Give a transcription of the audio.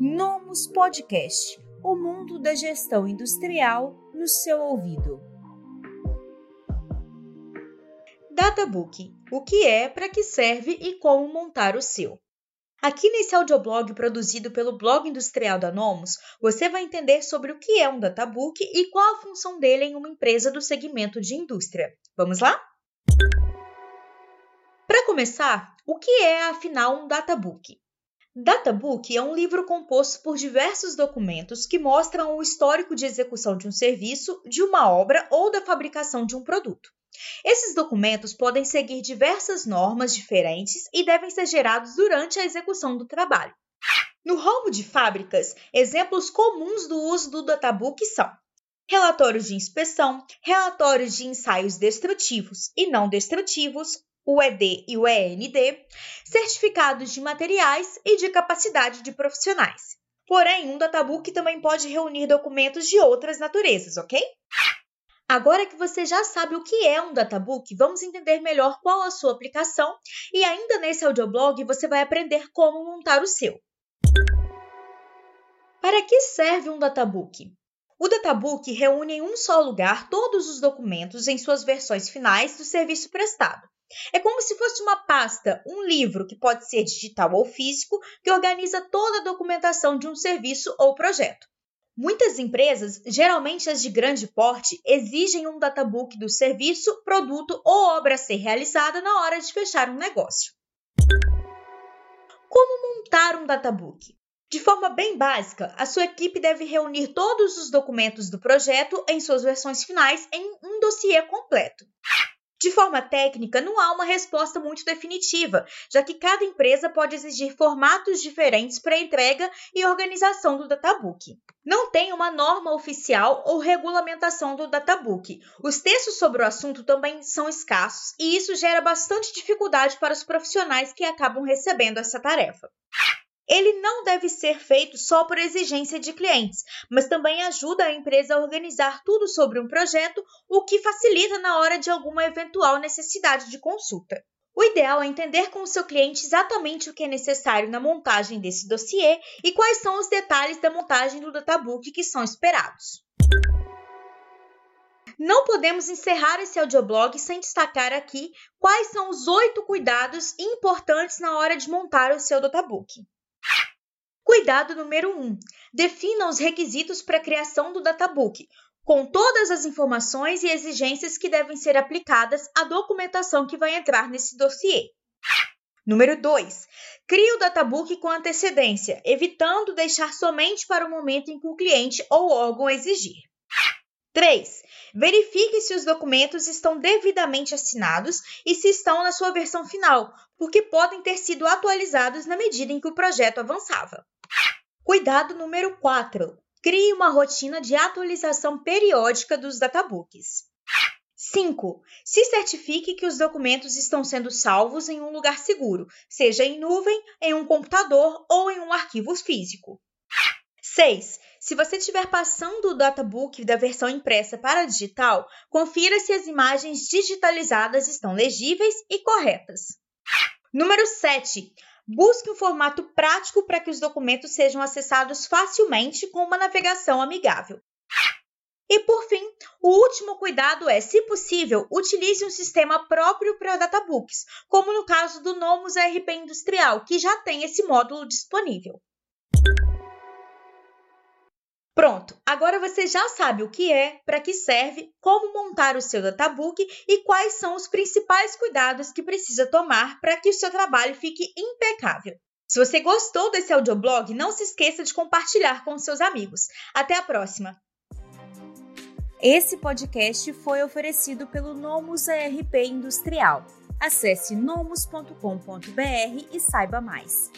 Nomus Podcast o mundo da gestão industrial no seu ouvido. Databook o que é, para que serve e como montar o seu. Aqui nesse audioblog produzido pelo blog industrial da Nomus, você vai entender sobre o que é um databook e qual a função dele em uma empresa do segmento de indústria. Vamos lá? Para começar, o que é afinal um databook? Databook é um livro composto por diversos documentos que mostram o histórico de execução de um serviço, de uma obra ou da fabricação de um produto. Esses documentos podem seguir diversas normas diferentes e devem ser gerados durante a execução do trabalho. No ramo de fábricas, exemplos comuns do uso do databook são relatórios de inspeção, relatórios de ensaios destrutivos e não destrutivos, o ED e o END, certificados de materiais e de capacidade de profissionais. Porém, um databook também pode reunir documentos de outras naturezas, ok? Agora que você já sabe o que é um databook, vamos entender melhor qual a sua aplicação e ainda nesse audioblog você vai aprender como montar o seu. Para que serve um databook? O databook reúne em um só lugar todos os documentos em suas versões finais do serviço prestado. É como se fosse uma pasta, um livro que pode ser digital ou físico, que organiza toda a documentação de um serviço ou projeto. Muitas empresas, geralmente as de grande porte, exigem um databook do serviço, produto ou obra a ser realizada na hora de fechar um negócio. Como montar um databook? De forma bem básica, a sua equipe deve reunir todos os documentos do projeto em suas versões finais em um dossiê completo. De forma técnica, não há uma resposta muito definitiva, já que cada empresa pode exigir formatos diferentes para entrega e organização do databook. Não tem uma norma oficial ou regulamentação do databook. Os textos sobre o assunto também são escassos e isso gera bastante dificuldade para os profissionais que acabam recebendo essa tarefa. Ele não deve ser feito só por exigência de clientes, mas também ajuda a empresa a organizar tudo sobre um projeto, o que facilita na hora de alguma eventual necessidade de consulta. O ideal é entender com o seu cliente exatamente o que é necessário na montagem desse dossiê e quais são os detalhes da montagem do databook que são esperados. Não podemos encerrar esse audioblog sem destacar aqui quais são os oito cuidados importantes na hora de montar o seu databook. Cuidado número 1. Um, defina os requisitos para a criação do databook, com todas as informações e exigências que devem ser aplicadas à documentação que vai entrar nesse dossiê. Número 2. Crie o databook com antecedência, evitando deixar somente para o momento em que o cliente ou órgão exigir. 3. Verifique se os documentos estão devidamente assinados e se estão na sua versão final, porque podem ter sido atualizados na medida em que o projeto avançava. Cuidado número 4. Crie uma rotina de atualização periódica dos databooks. 5. Se certifique que os documentos estão sendo salvos em um lugar seguro, seja em nuvem, em um computador ou em um arquivo físico. 6. Se você estiver passando o databook da versão impressa para digital, confira se as imagens digitalizadas estão legíveis e corretas. Número 7. Busque um formato prático para que os documentos sejam acessados facilmente com uma navegação amigável. E por fim, o último cuidado é, se possível, utilize um sistema próprio para databooks, como no caso do Nomus ERP Industrial, que já tem esse módulo disponível. Agora você já sabe o que é, para que serve, como montar o seu databook e quais são os principais cuidados que precisa tomar para que o seu trabalho fique impecável. Se você gostou desse audioblog, não se esqueça de compartilhar com seus amigos. Até a próxima! Esse podcast foi oferecido pelo Nomus ERP Industrial. Acesse nomus.com.br e saiba mais.